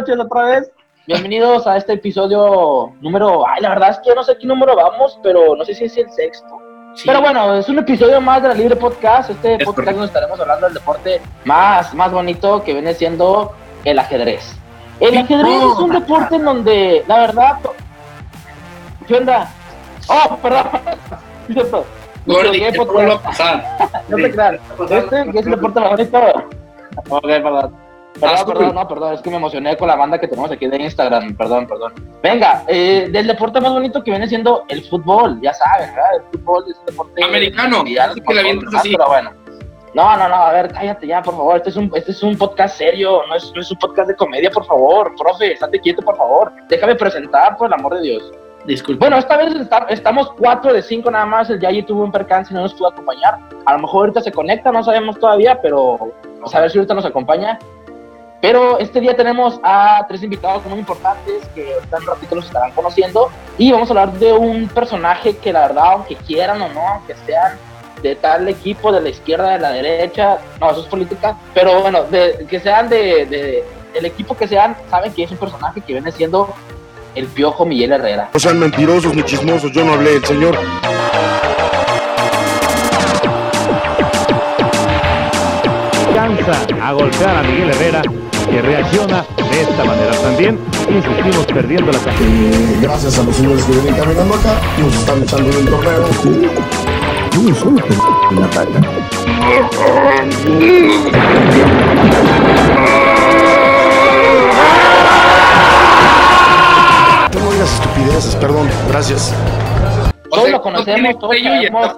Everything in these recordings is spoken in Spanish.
noches otra vez. Bienvenidos a este episodio número. Ay, la verdad es que no sé qué número vamos, pero no sé si es el sexto. Pero bueno, es un episodio más de la Libre Podcast. Este Es podcast estaremos hablando del deporte más, más bonito que viene siendo el ajedrez. El ajedrez es un deporte en donde, la verdad. ¿Qué onda? Oh, perdón. Cierto. Gordy, ¿qué pasar? No te creas. Este es el deporte más bonito. Ok, perdón. Perdón, Ah, perdón, no, perdón, es que me emocioné con la banda que tenemos aquí de Instagram, perdón, perdón. Venga, eh, del deporte más bonito que viene siendo el fútbol, ya saben, ¿verdad? El fútbol es un deporte Americano, mundial, que la avientas más, así. Pero bueno. No, no, no, a ver, cállate ya, por favor. Este es un, este es un podcast serio, no es, no es un podcast de comedia, por favor. Profe, estate quieto, por favor. Déjame presentar, por el amor de Dios. Disculpe. Bueno, esta vez está- estamos 4 de 5 nada más. El Yayi tuvo un percance y no nos pudo acompañar. A lo mejor ahorita se conecta, no sabemos todavía, pero vamos a ver si ahorita nos acompaña. Pero este día tenemos a tres invitados muy importantes que ahorita en un ratito los estarán conociendo. Y vamos a hablar de un personaje que la verdad, aunque quieran o no, aunque sean de tal equipo, de la izquierda, de la derecha, no, eso es política, pero bueno, de, que sean de, de- el equipo que sean, saben que es un personaje que viene siendo el Piojo Miguel Herrera. No sean mentirosos ni chismosos, yo no hablé, el señor. alcanza a golpear a Miguel Herrera, que reacciona de esta manera. También insistimos perdiendo la cabeza. Gracias a los señores que vienen caminando acá, nos están echando en el torneo. Yo no soy en la talla. No digas estupideces, perdón, gracias. Todos lo no conocemos, todos sabemos.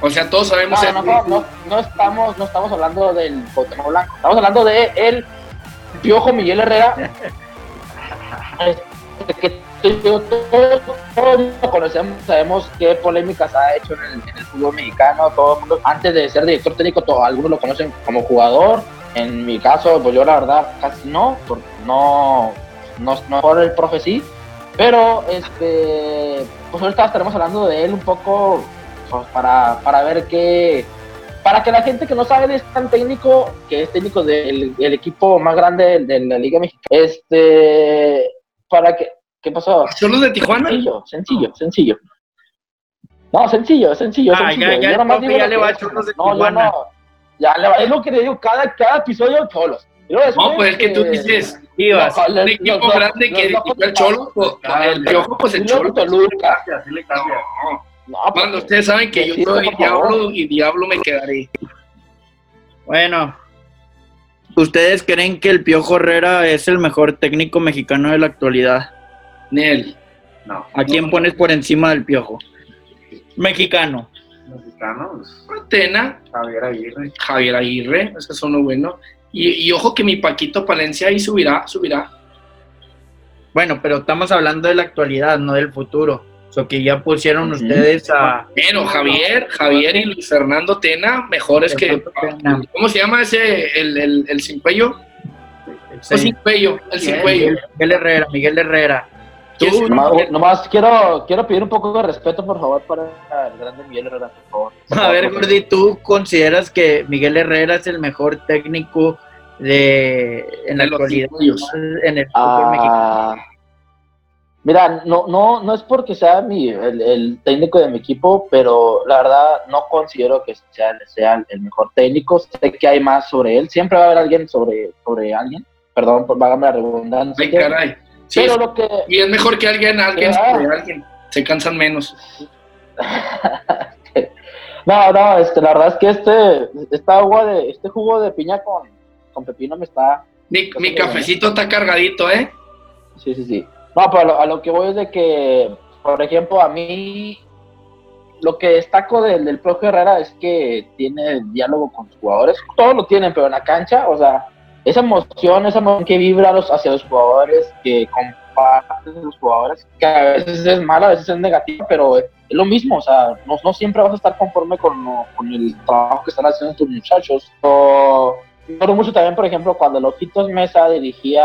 O sea, todos sabemos No, no, no, no, no estamos, no estamos hablando del Blanco, estamos hablando de el Piojo Miguel Herrera. Todos, todos lo conocemos, sabemos qué polémicas ha hecho en el, fútbol mexicano, todo el mundo, antes de ser director técnico, todo- algunos lo conocen como jugador, en mi caso, pues yo la verdad casi no, porque no, no, no por el profe sí, pero este, pues ahorita estaremos hablando de él un poco pues, para, para ver qué, para que la gente que no sabe de es tan técnico, que es técnico del del equipo más grande de, la Liga Mexicana, este, para que, ¿qué pasó? ¿Cholos de Tijuana? Sencillo, sencillo, sencillo. No, sencillo, sencillo, Ah, sencillo. ya, ya, Yo nomás profe, digo ya le va a. Cholos de No, Tijuana. no. Ya le va, es lo que le digo, cada, cada episodio cholos. No, pues es que tú dices, Chivas. no, un equipo los- grande los- que dirigió el Cholo, el Piojo, pues el Cholo. Toluca. Así le cambia. No, No, pues, Cuando ustedes saben que yo soy diablo y diablo me quedaré. Bueno, ¿ustedes creen que el Piojo Herrera es el mejor técnico mexicano de la actualidad? Nel. No. ¿A quién pones por encima del Piojo? Mexicano. mexicanos, Tena, Javier Aguirre. Javier Aguirre, ese es uno bueno. Y, y ojo que mi Paquito Palencia ahí subirá, subirá. Bueno, pero estamos hablando de la actualidad, no del futuro. O sea, que ya pusieron ustedes a... Pero Javier, Javier y Luis Fernando Tena, mejores que. Tena. ¿Cómo se llama ese? El, el, el sin cuello. El sin cuello, el sin cuello. Miguel, Miguel Herrera, Miguel Herrera. Tú, Nomás, nomás quiero, quiero pedir un poco de respeto, por favor, para el grande Miguel Herrera, por favor. Por A ver, Gordy, ¿tú consideras que Miguel Herrera es el mejor técnico de en la De actualidad en el fútbol mexicano? Mira, no, no, no es porque sea mi, el, el técnico de mi equipo, pero la verdad no considero que sea, sea el mejor técnico. Sé que hay más sobre él. Siempre va a haber alguien sobre, sobre alguien. Perdón, vágame la redundancia. Ay, caray. Sí, pero lo que, y es mejor que alguien, alguien Ah. sobre alguien. Se cansan menos. no, no, este, la verdad es que este, esta agua de, este jugo de piña con, con pepino me está, Mi, mi cafecito está cargadito, ¿eh? Sí, sí, sí. No, pero a lo, que voy es de que, por ejemplo, a mí lo que destaco del, del Profe Herrera es que tiene diálogo con los jugadores. Todos lo tienen, pero en la cancha, o sea, esa emoción, esa emoción que vibra los, hacia los jugadores, que comparten los jugadores, que a veces es mala, a veces es negativa, pero es lo mismo, o sea, no, siempre vas a estar conforme con, el trabajo que están haciendo tus muchachos. O, recuerdo mucho también, por ejemplo, cuando Lojitos Mesa dirigía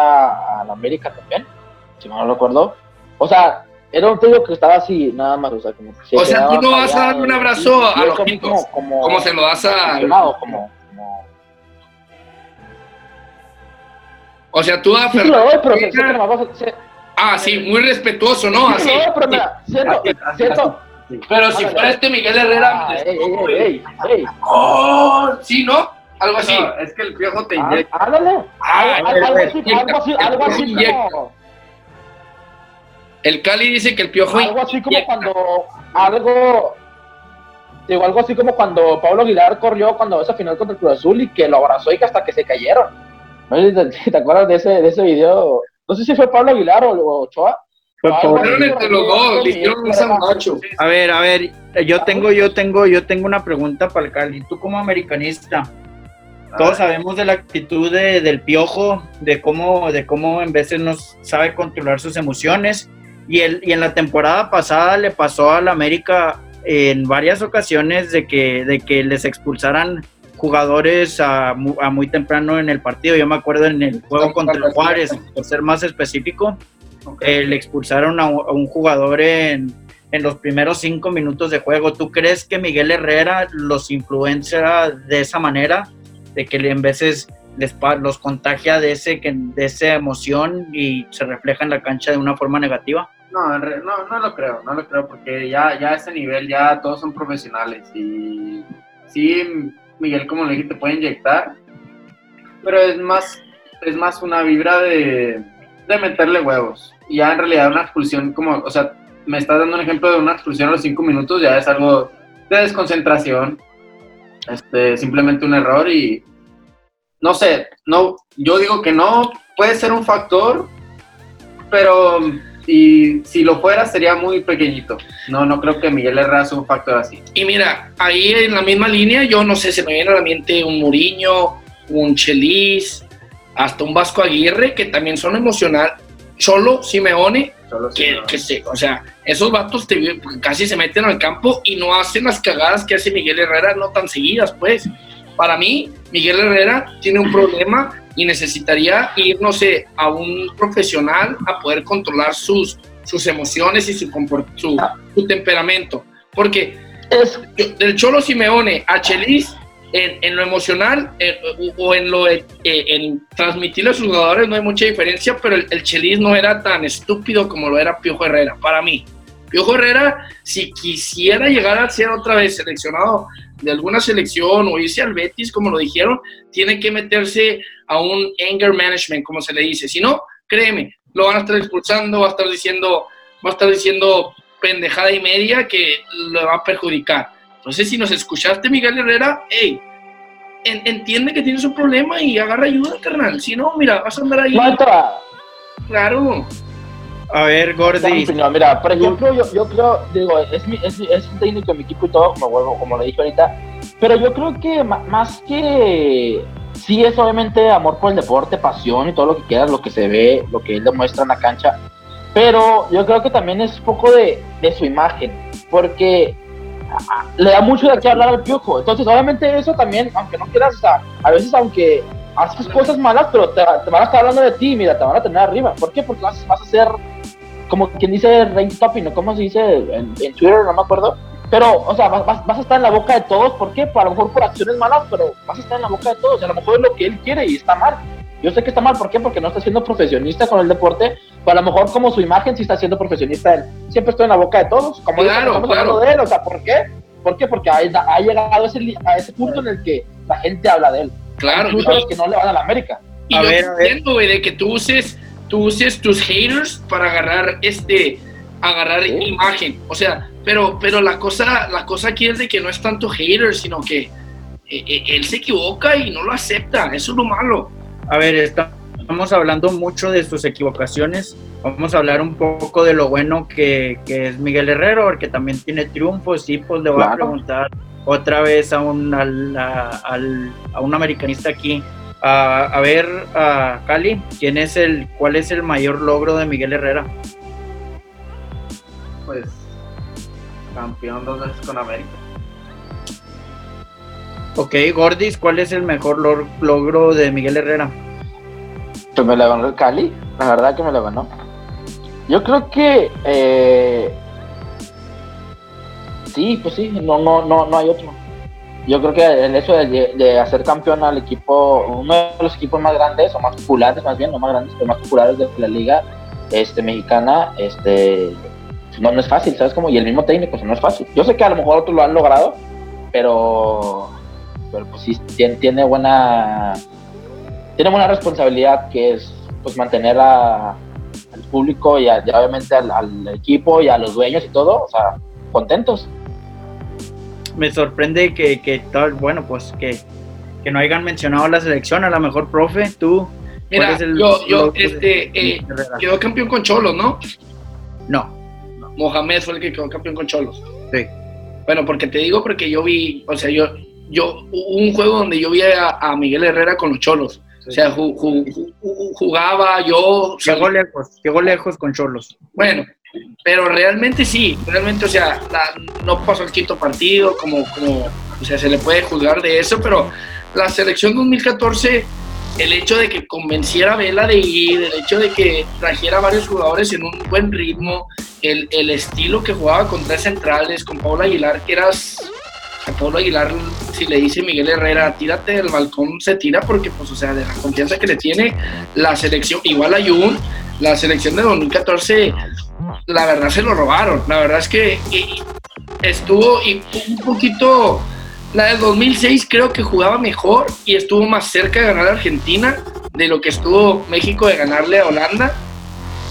a la América también, si no lo recuerdo. O sea, era un técnico que estaba así, nada más, o sea, como que se O sea, tú no vas a darle un abrazo y a los como, como, ¿Cómo se lo das a.? como, como- O sea, tú a Sí, sí lo doy, pero Vega- nomás vas a- Ah, sí, muy respetuoso, ¿no? sí Así. lo doy, pero mira, siento, Así, así, siento, así. Pero si fuera este Miguel Herrera, Ah, ey, ey, ey, ey, ey. ¡Oh! Sí, ¿no? Algo así. No, es que el piojo te Ah, inyecta. Ándale, Ah, algo algo algo así, algo así como, El Cali dice que el piojo. algo así como cuando, algo, digo, algo así como cuando Pablo Aguilar corrió cuando esa final contra el Cruz Azul y que lo abrazó y que hasta que se cayeron. No sé si te, te acuerdas de ese, de ese video, no sé si fue Pablo Aguilar o, o Ochoa. Fue Ah, por- bueno. Fueron entre los dos, le hicieron un sandacho. A ver, a ver, yo tengo, yo tengo, yo tengo una pregunta para el Cali. Tú como americanista, todos sabemos de la actitud de- del piojo, de cómo, de cómo en veces no sabe controlar sus emociones. Y, el, y en la temporada pasada le pasó al América en varias ocasiones de que, de que les expulsaran jugadores a, a muy temprano en el partido. Yo me acuerdo en el juego contra el Juárez, por ser más específico, eh, le expulsaron a, un- a un jugador en, en los primeros cinco minutos de juego. ¿Tú crees que Miguel Herrera los influencia de esa manera? De que en veces les, los contagia de, ese, de esa emoción y se refleja en la cancha de una forma negativa? No, no, no lo creo, no lo creo, porque ya, ya a ese nivel ya todos son profesionales y sí, Miguel, como le dije, te puede inyectar, pero es más, es más una vibra de, de meterle huevos. Y ya en realidad una expulsión, como, o sea, me estás dando un ejemplo de una expulsión a los cinco minutos, ya es algo de desconcentración, este, simplemente un error y no sé, no, yo digo que no, puede ser un factor, pero y si lo fuera sería muy pequeñito. No, no creo que Miguel Herrera sea un factor así. Y mira, ahí en la misma línea, yo no sé, se me viene a la mente un Muriño, un Chelis, hasta un Vasco Aguirre, que también son emocional. Cholo, Simeone, si que, no- que se, o sea, esos vatos te- casi se meten al campo y no hacen las cagadas que hace Miguel Herrera, no tan seguidas, pues. Para mí, Miguel Herrera tiene un problema y necesitaría ir, no sé, a un profesional a poder controlar sus, sus emociones y su, su, su temperamento. Porque Es, del Cholo Simeone a Chelis, en, en lo emocional eh, o o en lo eh, en transmitirle a sus jugadores no hay mucha diferencia, pero el, el Chelis no era tan estúpido como lo era Piojo Herrera, para mí. Piojo Herrera, si quisiera llegar a ser otra vez seleccionado de alguna selección o irse al Betis, como lo dijeron, tiene que meterse a un anger management, como se le dice. Si no, créeme, lo van a estar expulsando, va a estar diciendo, va a estar diciendo pendejada y media que le va a perjudicar. Entonces, si nos escuchaste, Miguel Herrera, hey, en- entiende que tienes un problema y agarra ayuda, carnal. Si no, mira, vas a andar ahí, no, entra. claro. A ver, Gordy, opinión. Mira, por ejemplo, yo, yo creo, digo, es, mi, es, es un técnico de mi equipo y todo, como, vuelvo- como lo dije ahorita, pero yo creo que más que sí es obviamente amor por el deporte, pasión y todo lo que quieras, lo que se ve, lo que él demuestra en la cancha, pero yo creo que también es un poco de, de su imagen, porque le da mucho de qué hablar al piojo, entonces obviamente eso también, aunque no quieras, o sea, a veces aunque haces cosas malas, pero te, te van a estar hablando de ti, mira, te van a tener arriba, ¿por qué? Porque vas, vas a ser como quien dice rank topping, ¿no? ¿Cómo se dice en, en Twitter? No me acuerdo. Pero, o sea, vas, vas- a estar en la boca de todos, ¿por qué? Pues a lo mejor por acciones malas, pero vas a estar en la boca de todos. Y a lo mejor es lo que él quiere y está mal. Yo sé que está mal, ¿por qué? Porque no está siendo profesionista con el deporte, pero a lo mejor como su imagen sí está siendo profesionista él. Siempre estoy en la boca de todos, como Claro, estamos claro. hablando de él, o sea, ¿por qué? ¿Por qué? Porque ha, ha llegado a ese, a ese punto en el que la gente habla de él. Claro, Incluso yo- los que no le van a la América. Y A a ver. entiendo, güey, de que tú uses, tú uses tus haters para agarrar este, agarrar Sí. imagen. O sea, pero, pero la cosa, la cosa aquí es de que no es tanto hater, sino que eh, eh, él se equivoca y no lo acepta. Eso es lo malo. a ver, está- estamos hablando mucho de sus equivocaciones. Vamos a hablar un poco de lo bueno que, que es Miguel Herrero, porque también tiene triunfos. Y pues le voy a Claro. preguntar otra vez a un, al- a, al- a un americanista aquí. A, a ver, a Cali, ¿quién es el, ¿cuál es el mayor logro de Miguel Herrera? Pues campeón dos veces con América. Ok, Gordis, ¿cuál es el mejor logro de Miguel Herrera? Pues me la ganó el Cali, la verdad que me la ganó. Yo creo que eh, sí, pues sí, no, no, no, no hay otro. Yo creo que el hecho de, de hacer campeón al equipo, uno de los equipos más grandes o más populares, más bien, no más grandes, pero más populares de la liga este, mexicana, este, no, no es fácil, ¿sabes cómo? Y el mismo técnico, sea, no es fácil. Yo sé que a lo mejor otros lo han logrado, pero, pero pues sí, tiene, tiene buena tiene buena responsabilidad que es pues mantener al público y, a- y obviamente al, al equipo y a los dueños y todo, o sea, contentos. Me sorprende que, que todo- bueno, pues que, que no hayan mencionado la selección. A lo mejor, profe, tú. ¿cuál Mira, es el yo, yo, este, eh, quedó campeón con Cholos, ¿no? No, Mohamed fue el que quedó campeón con Cholos. sí. Bueno, porque te digo, porque yo vi, o sea, yo, yo, hubo un juego donde yo vi a, a Miguel Herrera con los Cholos. O sea, ju- ju- ju- jugaba yo. Llegó lejos, llegó lejos con Cholos. Bueno, pero realmente sí, realmente, o sea, la- no pasó el quinto partido, como, como, o sea, se le puede juzgar de eso, pero la selección 2014, el hecho de que convenciera a Vela de ir, el hecho de que trajera varios jugadores en un buen ritmo, el, el estilo que jugaba con tres centrales, con Pablo Aguilar, que eras. A Pablo Aguilar, si le dice Miguel Herrera, tírate del balcón, se tira porque, pues, o sea, de la confianza que le tiene la selección, igual a Jun, la selección de 2014 la verdad se lo robaron. La verdad es que y- estuvo un poquito. La del 2006 creo que jugaba mejor y estuvo más cerca de ganar a Argentina de lo que estuvo México de ganarle a Holanda.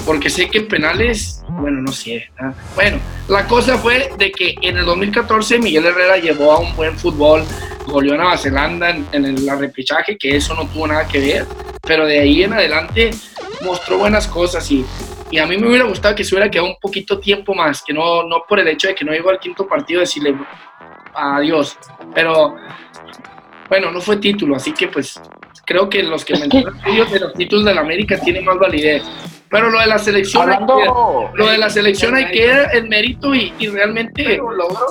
Porque sé que en penales, bueno, no sé. ¿ah? Bueno, la cosa fue de que en el 2014 Miguel Herrera llevó a un buen fútbol, goleó a Nueva Zelanda en, en el repechaje, que eso no tuvo nada que ver. Pero de ahí en adelante mostró buenas cosas y y a mí me hubiera gustado que se hubiera quedado un poquito tiempo más, que no, no por el hecho de que no llegó al quinto partido decirle adiós. Pero bueno, no fue título, así que pues creo que los que mencionan ellos de los títulos de la América tienen más validez. Pero lo de la selección, hay que- Hablando, lo de la selección hay que dar el mérito y, y realmente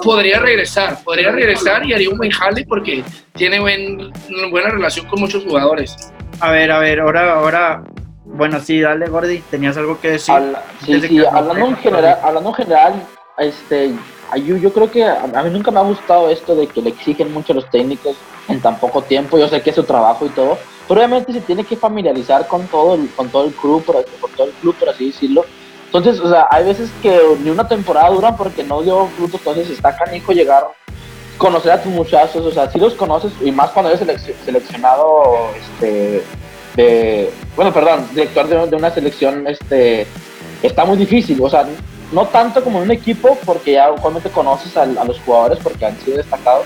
podría regresar, podría regresar y haría un buen jale porque tiene buen, buena relación con muchos jugadores. A ver, a ver, ahora, ahora. Bueno, sí, dale, Gordy, tenías algo que decir. habla- sí, sí, que- hablando en general, hablando en general, este, yo, yo creo que a, a mí nunca me ha gustado esto de que le exigen mucho a los técnicos en tan poco tiempo. Yo sé que es su trabajo y todo, pero obviamente se tiene que familiarizar con todo el, con todo el club, por, así- con todo el club, por así decirlo. Entonces, o sea, hay veces que ni una temporada duran porque no dio frutos, entonces está canijo llegar, conocer a tus muchachos, o sea, si los conoces, y más cuando eres selec- seleccionado, este, de, bueno, perdón, director de, de una selección, este, está muy difícil, o sea, no tanto como en un equipo, porque ya usualmente conoces al- a, los jugadores porque han sido destacados,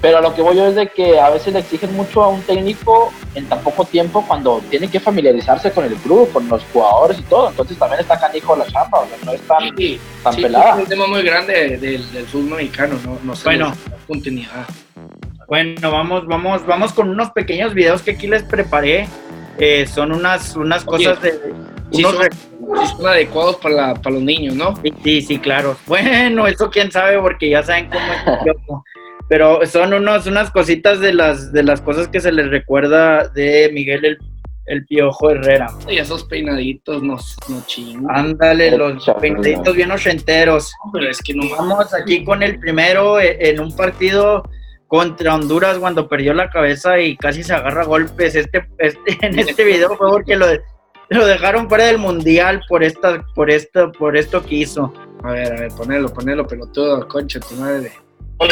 pero a lo que voy yo es de que a veces le exigen mucho a un técnico en tan poco tiempo cuando tiene que familiarizarse con el club, con los jugadores y todo, entonces también está canijo la chamba, o sea, no es tan, Sí, tan sí, pelada. es un tema muy grande del, del fútbol mexicano, no, no se Bueno. continuidad. Bueno, vamos, vamos, vamos con unos pequeños videos que aquí les preparé. Eh, son unas, unas Oye, cosas de. Sí unos son, sí son adecuados para, la- para los niños, ¿no? Sí, sí, sí, claro. Bueno, eso quién sabe, porque ya saben cómo es el. Pero son unos, unas cositas de las, de las cosas que se les recuerda de Miguel el, el Piojo Herrera. Y esos peinaditos no, no chingan. Ándale, los peinaditos bien ochenteros. Pero es que no. Vamos aquí con el primero eh, en un partido contra Honduras cuando perdió la cabeza y casi se agarra a golpes. Este, este- en este video fue porque lo, lo dejaron fuera del mundial por esta, por esto, por esto que hizo. A ver, a ver, ponelo, ponelo, pelotudo, concha tu madre. ¡Ay.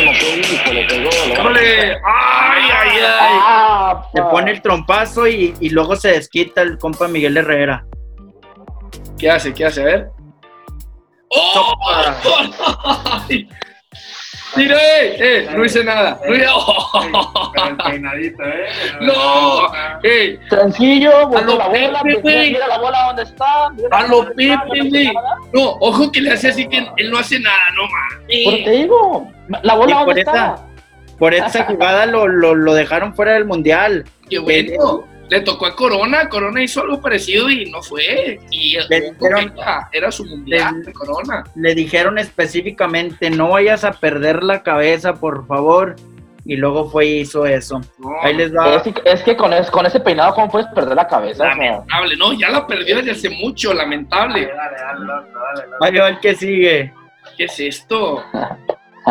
¡Ay, ay, ay! Ah, Le pone el trompazo y, y luego se desquita el compa Miguel Herrera. ¿Qué hace? ¿Qué hace? A ver. ¡Oh! ¡Mira, eh! eh, No hice nada. No hice... Pero el peinadito, ¿eh? ¡No! ¡Eh! Sencillo, volvió lo la bola, Pepe, mira, güey. mira la bola donde está. A lo bola donde está, Pepe, no güey. No, ojo que le hace así que él no hace nada, no Pero te mames. digo, la bola donde está. Por esa jugada lo, lo, lo dejaron fuera del mundial. Qué bueno. Le tocó a Corona, Corona hizo algo parecido y no fue. Y Le dijeron- era, era su mundial Le- de Corona. Le dijeron específicamente, no vayas a perder la cabeza, por favor. Y luego fue y hizo eso. No, Ahí les va. Es, es que con, es- con ese peinado, ¿cómo puedes perder la cabeza? Lamentable, no, ya la perdió desde hace mucho, lamentable. Dale, dale, dale, dale, dale. Ahí va el que sigue. ¿Qué es esto?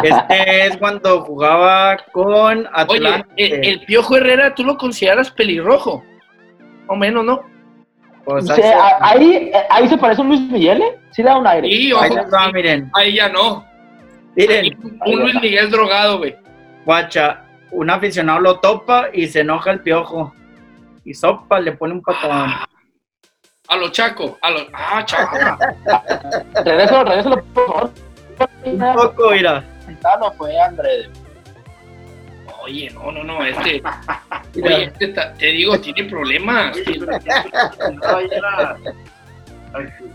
Este es cuando jugaba con Oye, Atlante. el, el Piojo Herrera, ¿tú lo consideras pelirrojo? O menos, ¿no? O sea, Sí, a- ahí, ahí se parece a un Luis Miguel, ¿eh? Sí da un aire. Sí, ahí ojo. les va, miren. Ahí ya no. Miren, Un Luis Miguel drogado, güey. guacha, un aficionado lo topa y se enoja el piojo. Y sopa, le pone un patadón. A los Chaco. A los. Ah, Chaco. Regreso, regreso, por favor. Un poco, mira. No fue André. Oye, no, no, no. Este. Oye, este ta- te digo, tiene problemas.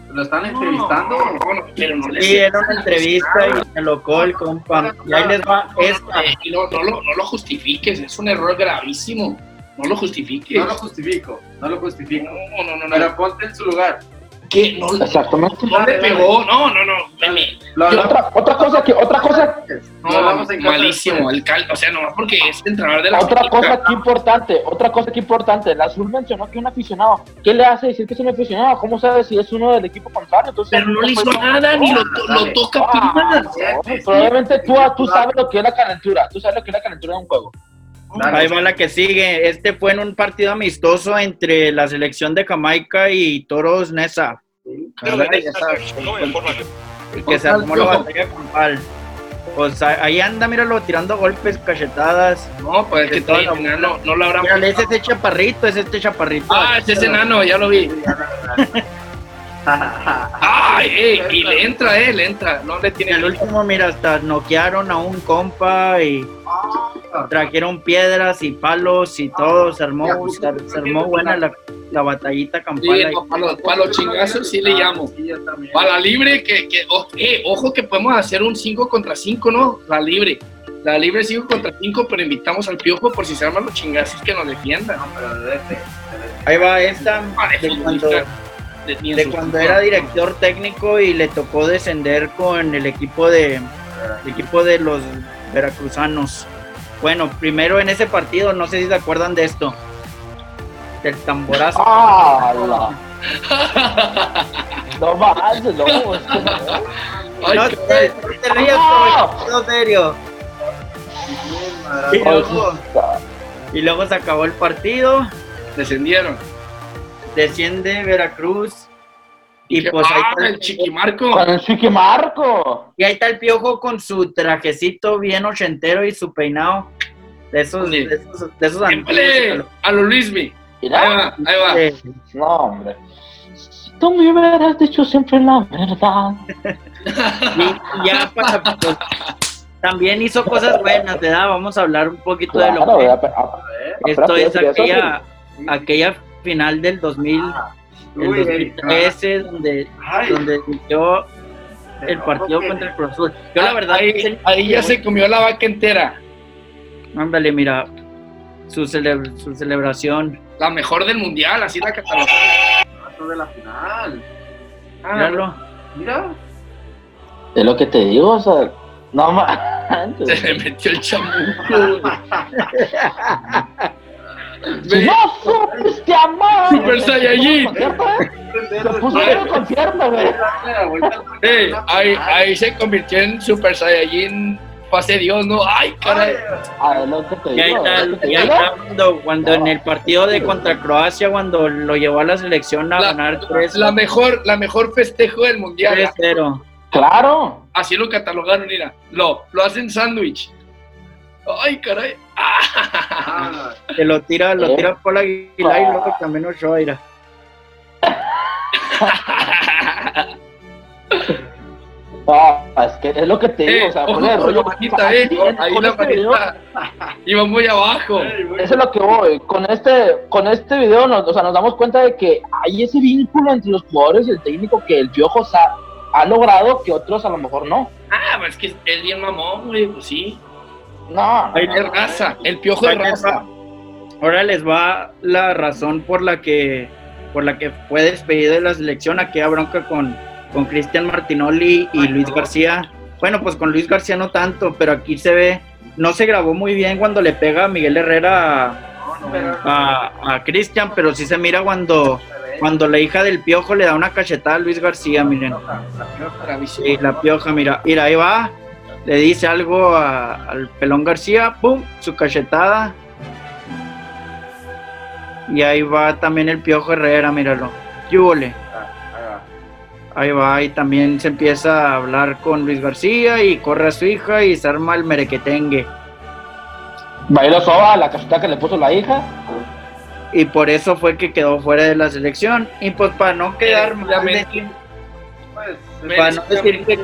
¿Lo están entrevistando? No, no, no, pero no le Sí, era una entrevista y se locó el compa. Y ahí les va esta. Eh, no, no, lo, no lo justifiques, es un error gravísimo. No lo justifiques. No lo justifico, no lo justifico. No, no, no, no. Pero ponte en su lugar. ¿Qué? No, Exactamente. no le pegó. No, no, no. hablamos, otra, otra cosa que, otra cosa, No, en casa malísimo. El cal, o sea, nomás porque es entrenador de la otra América. cosa que importante, otra cosa que importante. La Azul mencionó que un aficionado. ¿Qué le hace decir que es un aficionado? ¿Cómo sabe si es uno del equipo contrario? Entonces, Pero no le hizo nada, ni lo, lo toca Ah, no, Probablemente tú, tú sabes lo que es la calentura. Tú sabes lo que es la calentura de un juego. Dale. Ahí va la que sigue. Este fue en un partido amistoso entre la selección de Jamaica y Toros Nesa. Que se armó la batalla campal. Pues a- ahí anda, míralo, tirando golpes, cachetadas. No, pues es que Todo lo- no, no lo habrán. Mírale, es este chaparrito, es este chaparrito. Ah, ese es enano, ya lo vi. Ay, ey, y le entra, eh, le entra. No le En tiene el último, mira, hasta noquearon a un compa y trajeron piedras y palos y todo. Se armó, se, se armó buena la, la batallita campal. Sí, no, para los, para los chingazos sí le llamo. Yo también. Para la libre, que, que eh, ojo que podemos hacer un 5 contra 5, ¿no? La libre. La libre 5 contra 5, pero invitamos al piojo por si se arman los chingazos que nos defiendan. No, pero de de Ahí va esta Ah, de cuando, de- cuando era director técnico y le tocó descender con el equipo de, el equipo de los veracruzanos. Bueno, primero en ese partido, no sé si se acuerdan de esto. Del tamborazo. ¡Ah! No más, no, no. No, te, no te rías, ¡Ah! en serio. Y luego, y luego se acabó el partido, descendieron. Desciende Veracruz. Y pues ahí ah, está el chiquimarco. Con el Chiqui Marco. Y ahí está el piojo con su trajecito bien ochentero y su peinado. De esos, Sí. de esos, de esos antiguos. a los Luismi. Ahí va, ahí va. No, hombre. Tú me hubieras dicho siempre la verdad. Y, ya para, pues, también hizo cosas buenas, ¿verdad? Vamos a hablar un poquito de lo que esto es aquella, aquella final del 2000, el Uy, 2013 donde, Ay, donde dio el partido contra el Cruz Azul. Yo la verdad, ahí, ahí ya se comió la vaca entera. ándale, mira, su, cele- su celebración, La mejor del mundial, así la catalogó. Rato de la final. Ah, míralo. Mira. Es lo que te digo, o sea, no más. se le metió el chamuco. No supiste amar. Super Saiyajin. ¿Concierto, eh? Se puso en concierto, güey. Una ahí, ahí se convirtió en Super Saiyajin fase Dios, ¿no? Ay, caray. Ah, es lo que te Y ahí está, y ahí cuando, cuando en el partido de contra Croacia, cuando lo llevó a la selección a La, ganar 3 la mejor, la mejor festejo del mundial. 0 Claro. Así lo catalogaron, mira. Lo, lo hacen sándwich. Ay, caray. Ah, Que lo tira, lo Eh. tira por la Aguilar y luego también mira. Ah, es que es lo que te digo, Eh, o sea, ojo el rollo. manita, eh. Ahí la este manita iba muy abajo. Eso es lo que voy. Con este, con este video nos, o sea, nos damos cuenta de que hay ese vínculo entre los jugadores y el técnico que el Piojo sa- ha logrado que otros a lo mejor no. Ah, pues es que es bien mamón, güey. Pues sí. No, Ahí Es raza. El piojo les raza. va. Ahora les va la razón por la que por la que fue despedido de la selección, aquella bronca con, con Cristian Martinoli y Luis García. Bueno, pues con Luis García no tanto, pero aquí se ve, no se grabó muy bien cuando le pega a Miguel Herrera a, a, a Cristian, pero sí se mira cuando, cuando la hija del piojo le da una cachetada a Luis García, miren. La pioja, mira, mira, ahí va. Le dice algo a- al pelón García, pum, su cachetada. Y ahí va también el Piojo Herrera, míralo. ¡Yúbole! Ah, ahí va. Ahí va, y también se empieza a hablar con Luis García y corre a su hija y se arma el merequetengue. Bailó soba la cacheta que le puso la hija. Y por eso fue que quedó fuera de la selección. Y pues para no quedar mal de- Pues, para no decir que,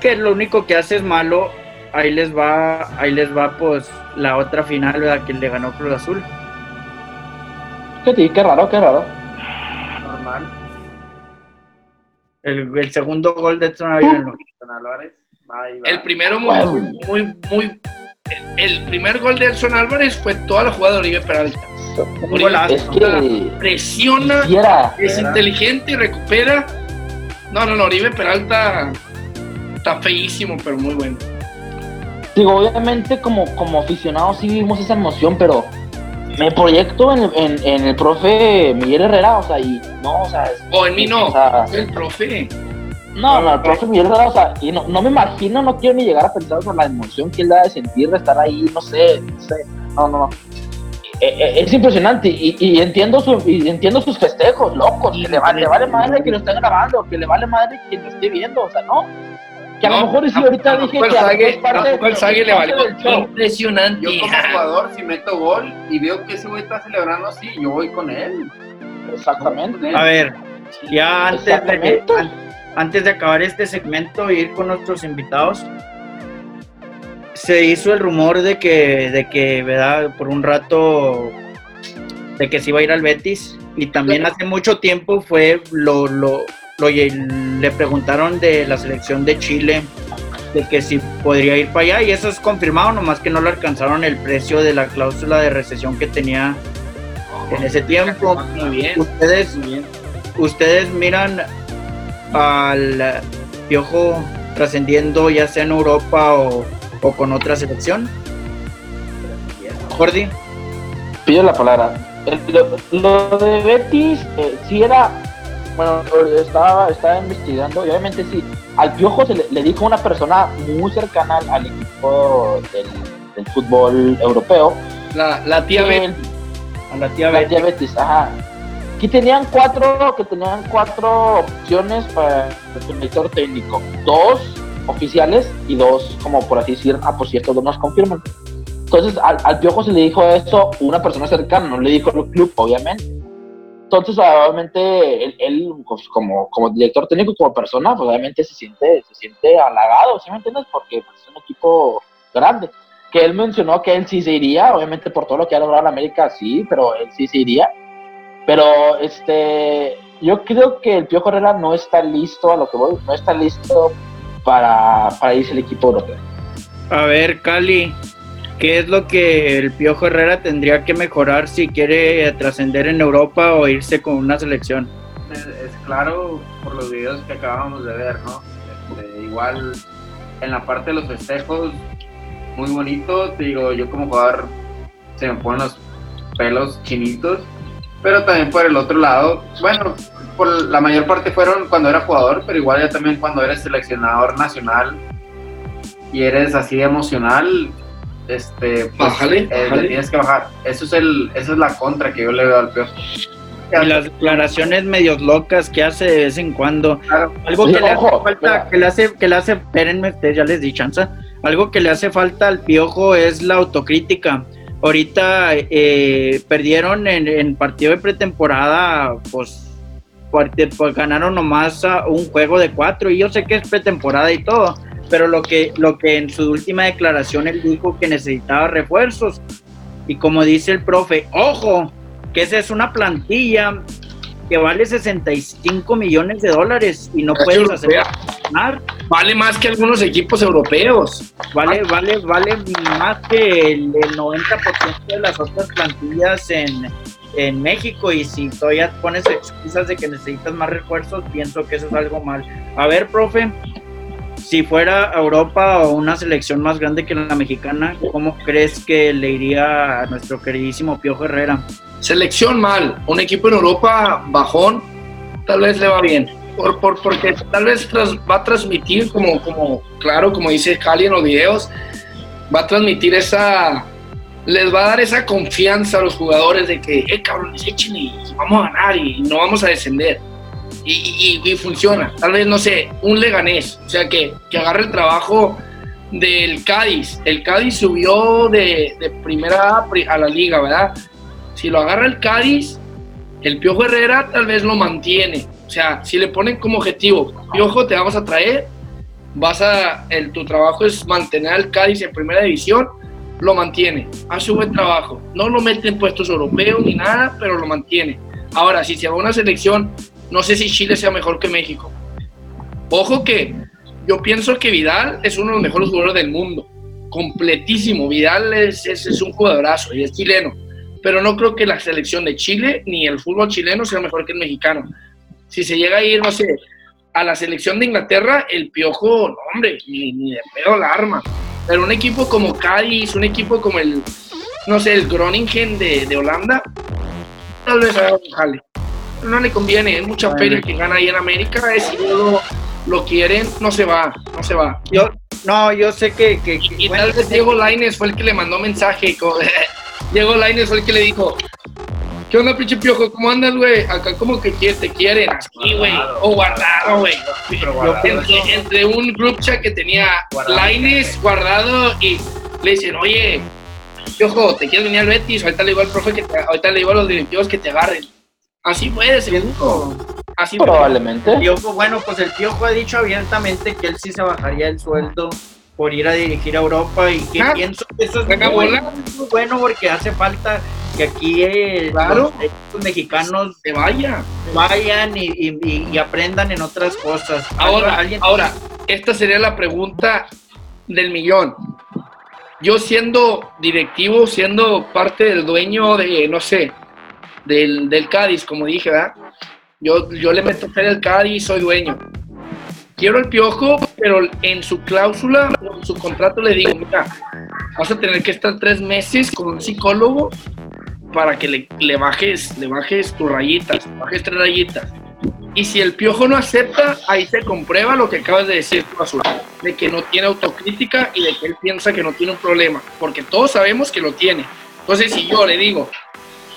que lo único que hace es malo, ahí les va, ahí les va pues la otra final, ¿verdad? Que le ganó Cruz Azul. Que sí, qué raro, qué raro. normal. El, el segundo gol de Edson. Ahí va. El primero muy, muy, muy, El primer gol de Elson Álvarez fue toda la jugada de Oribe Peralta. Golazo. Es que Presiona, quisiera. es Era. inteligente y recupera. No, no, no, Oribe Peralta está feísimo, pero muy bueno. Digo, obviamente como, como aficionados sí vivimos esa emoción, pero me proyecto en, en, en el profe Miguel Herrera, o sea, y no, o sea, es- O en mí no, O sea, el profe. no, no, el profe Miguel Herrera, o sea, y no, no me imagino, no quiero ni llegar a pensar sobre la emoción que él da de sentir, de estar ahí, no sé, no sé, no, no, no. Eh, eh, Es impresionante y, y entiendo su, y entiendo sus festejos locos, que le vale, le vale madre que lo estén grabando, que le vale madre que lo esté viendo, o sea, no. Que a No, lo mejor y sí ahorita dije Tampoco el que a Sague- le valió. Impresionante. Yo como jugador, si meto gol y veo que ese güey está celebrando así, yo voy con él. Exactamente. A ver, ya antes de, antes de acabar este segmento e ir con nuestros invitados, se hizo el rumor de que, de que, ¿verdad? Por un rato, de que se iba a ir al Betis. Y también hace mucho tiempo fue, lo, lo, lo- le preguntaron de la selección de Chile, de que si podría ir para allá. Y eso es confirmado, nomás que no le alcanzaron el precio de la cláusula de recesión que tenía en ese tiempo. Muy bien. Ustedes, ustedes miran al Piojo trascendiendo ya sea en Europa o, o con otra selección. Jordi, Pido la palabra. El- lo, lo de Betis, eh, sí era. Bueno, estaba, estaba investigando y obviamente sí. Al Piojo se le, le dijo una persona muy cercana al, al equipo del, del fútbol europeo. La, la tía que B. el- a la tía la Betty. tía Betis, ajá. Que tenían cuatro, que tenían cuatro opciones para el director técnico. Dos oficiales y dos, como por así decir, ah, por cierto, dos nos confirman. Entonces, al, al Piojo se le dijo eso una persona cercana, no le dijo el club, obviamente. Entonces, obviamente, él, él, pues, como, como director técnico, como persona, pues obviamente se siente, se siente halagado, ¿sí me entiendes? Porque pues, es un equipo grande. Que él mencionó que él sí se iría, obviamente por todo lo que ha logrado la América, sí, pero él sí se iría. Pero este, yo creo que el Piojo Herrera no está listo a lo que voy, no está listo para, para irse al equipo europeo. A ver, Cali, ¿qué es lo que el Piojo Herrera tendría que mejorar si quiere trascender en Europa o irse con una selección? Es, claro por los videos que acabamos de ver, ¿no? Este, igual en la parte de los festejos, muy bonito. Te digo, yo como jugador se me ponen los pelos chinitos. Pero también por el otro lado, bueno, por la mayor parte fueron cuando era jugador, pero igual ya también cuando eres seleccionador nacional y eres así emocional, este, pues, Bájale, eh, bájale. tienes que bajar. Eso es el, esa es la contra que yo le veo al Piojo. Y las declaraciones medios locas que hace de vez en cuando. Claro. Algo que le hace falta, que le hace, que le hace, espérenme, ustedes ya les di chance. Algo que le hace falta al piojo es la autocrítica. Ahorita eh, perdieron en, en partido de pretemporada, pues, pues, ganaron nomás a un juego de cuatro. Y yo sé que es pretemporada y todo, pero lo que, lo que en su última declaración él dijo que necesitaba refuerzos. Y como dice el profe, ojo, que esa es una plantilla que vale 65 millones de dólares y no Es puedes hacer funcionar. Vale más que algunos equipos europeos. Vale, vale, vale más que el, el 90% de las otras plantillas en, en México. Y si todavía pones excusas de que necesitas más refuerzos, pienso que eso es algo mal. A ver, profe, si fuera Europa o una selección más grande que la mexicana, ¿cómo crees que le iría a nuestro queridísimo Piojo Herrera? Selección mal. Un equipo en Europa bajón, tal vez le va bien. por, por, porque tal vez va a transmitir, como, claro, como dice Cali en los videos, va a transmitir esa, les va a dar esa confianza a los jugadores de que, eh, cabrones, échenle y vamos a ganar y no vamos a descender. Y, funciona. Tal vez, no sé, un Leganés, o sea, que, que agarre el trabajo del Cádiz. El Cádiz subió de, de primera a pri- a la liga, ¿verdad? Si lo agarra el Cádiz, el Piojo Herrera tal vez lo mantiene. O sea, si le ponen como objetivo, Piojo, te vamos a traer, vas a, el, tu trabajo es mantener al Cádiz en primera división, lo mantiene, hace un buen trabajo. No lo mete en puestos europeos ni nada, pero lo mantiene. Ahora, si se va a una selección, no sé si Chile sea mejor que México. Ojo que yo pienso que Vidal es uno de los mejores jugadores del mundo. Completísimo. Vidal es, es, un jugadorazo y es chileno. Pero no creo que la selección de Chile ni el fútbol chileno sea mejor que el mexicano. Si se llega a ir, no sé, a la selección de Inglaterra, el piojo, no, hombre, ni, ni de pedo la arma. Pero un equipo como Cádiz, un equipo como el, no sé, el Groningen de, de Holanda, tal vez haga un jale. No le conviene, es mucha feria que gana ahí en América, es si no lo, lo quieren, no se va, no se va. Yo, no, yo sé que, que, que- Y bueno, tal vez Diego Laines fue el que le mandó mensaje. como- Diego Laines fue el que le dijo: ¿Qué onda, pinche piojo? ¿Cómo andas, güey? Acá, como que quiere- te quieren, güey. O guardado, güey. Entre, entre un group chat que tenía Laines guardado y le dicen: Oye, piojo, ¿te quieres venir al Betis? Ahorita le digo al profe que te, ahorita le digo a los directivos que te agarren. Así puede, seguro. Así puede. Probablemente. Piojo, bueno, pues el Piojo ha dicho abiertamente que él sí se bajaría el sueldo por ir a dirigir a Europa y que Ah, pienso que eso es muy bueno, muy bueno porque hace falta que aquí eh, Claro. los, los mexicanos Que vaya. vayan y, y- y- y aprendan en otras cosas. Ahora, Alguien- ahora, esta sería la pregunta del millón. Yo siendo directivo, siendo parte del dueño de, no sé, del, del Cádiz, como dije, ¿verdad? Yo, yo le meto fe al Cádiz, soy dueño. Quiero el piojo, pero en su cláusula en su contrato le digo, mira, vas a tener que estar tres meses con un psicólogo para que le, le bajes, le bajes tus rayitas, bajes tres rayitas. Y si el piojo no acepta, ahí se comprueba lo que acabas de decir, tú, Azul, de que no tiene autocrítica y de que él piensa que no tiene un problema, porque todos sabemos que lo tiene. Entonces, si yo le digo,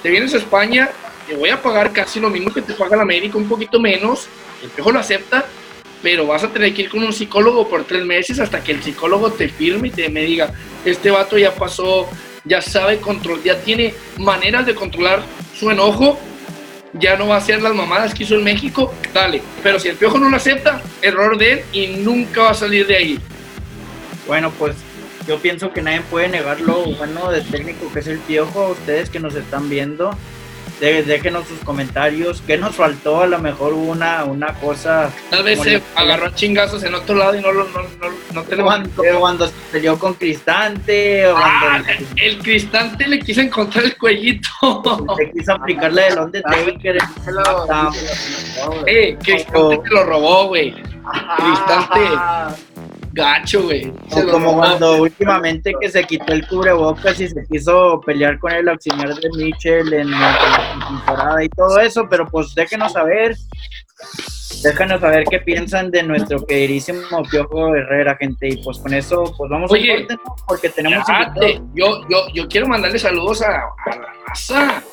te vienes a España, te voy a pagar casi lo mismo que te paga la América, un poquito menos, el piojo lo acepta, pero vas a tener que ir con un psicólogo por tres meses hasta que el psicólogo te firme y te me diga, este vato ya pasó, ya sabe control, ya tiene maneras de controlar su enojo ya no va a hacer las mamadas que hizo en México, dale. Pero si el piojo no lo acepta, error de él y nunca va a salir de ahí. Bueno, pues yo pienso que nadie puede negar lo bueno del técnico que es el Piojo. Ustedes que nos están viendo, de- déjenos sus comentarios. ¿Qué nos faltó? A lo mejor una, una cosa Tal vez se le- agarró chingazos en otro lado y no, lo- no, no, no tenemos cuando, cuando se peleó con Cristante, o Ah, cuando el cristante le quiso encontrar el cuellito. se quiso aplicarle de Lon de Taker. Ah, eh, Cristante se lo robó, güey. Cristante, gacho, güey. Se O lo como cuando últimamente que se quitó el cubrebocas y se quiso pelear con el auxiliar de Mitchell en la temporada y todo eso, pero pues déjenos saber, déjanos saber qué piensan de nuestro queridísimo Piojo Herrera, gente, y pues con eso pues vamos Oye, a corte, ¿no? porque tenemos invitados. yo, yo, yo quiero mandarle saludos a, a la raza.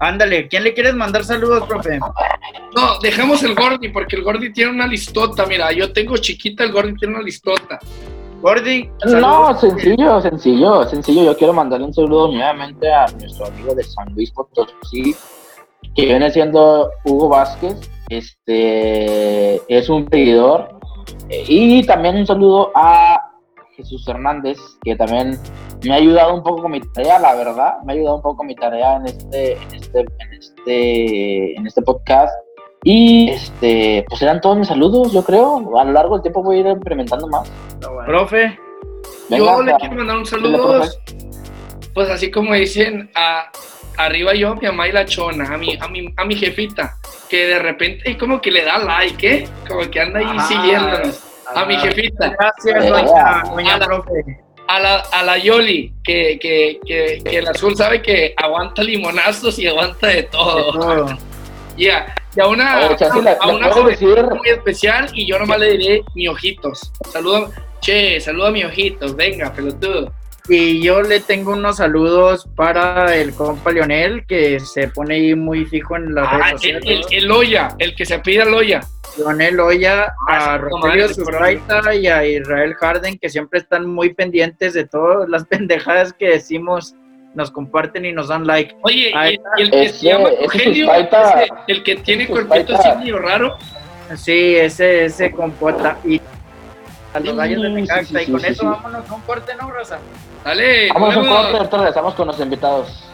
Ándale, ¿quién le quieres mandar saludos, profe? No, dejamos el Gordy, porque el Gordy tiene una listota. Mira, yo tengo chiquita, el Gordy tiene una listota. Gordy, No, sencillo, sencillo, sencillo. Yo quiero mandarle un saludo nuevamente a nuestro amigo de San Luis Potosí, que viene siendo Hugo Vázquez. Este es un seguidor. Eh, Y también un saludo a Jesús Hernández, que también me ha ayudado un poco con mi tarea, la verdad. Me ha ayudado un poco con mi tarea en este, en este, en este, en este podcast. Y este, pues eran todos mis saludos, yo creo. A lo largo del tiempo voy a ir implementando más. Profe, Venga, yo le quiero mandar un saludo, pues así como dicen, a, arriba yo, mi mamá y la chona, a mi, a mi, a mi jefita, que de repente como que le da like, ¿eh? Como que anda ahí Ajá. siguiéndonos. A mi jefita, gracias, Eh, doña, doña a la- profe. a la, a la Yoli, que, que, que, que el azul sabe que aguanta limonazos y aguanta de todo. Todo. Ya, y a una, le- a una muy especial y yo nomás le diré mi ojitos. Saludo, che, saludo a mi ojitos, venga, pelotudo. Y yo le tengo unos saludos para el compa Lionel, que se pone ahí muy fijo en las Ah, redes el, sociales. el, el Loya, el que se pide Loya. Lionel Oya, Ah, a Rogelio Zurraita y a Israel Harden, que siempre están muy pendientes de todas las pendejadas que decimos, nos comparten y nos dan like. Oye, Ahí y, y el que Ese- se llama Rogelio, el que tiene cuerpito así medio raro. Sí, ese, ese compota. Y a los rayos de Necaxa. y con eso vámonos a un corte, ¿no, Rosa? Dale. Vamos a un corte, regresamos con los invitados.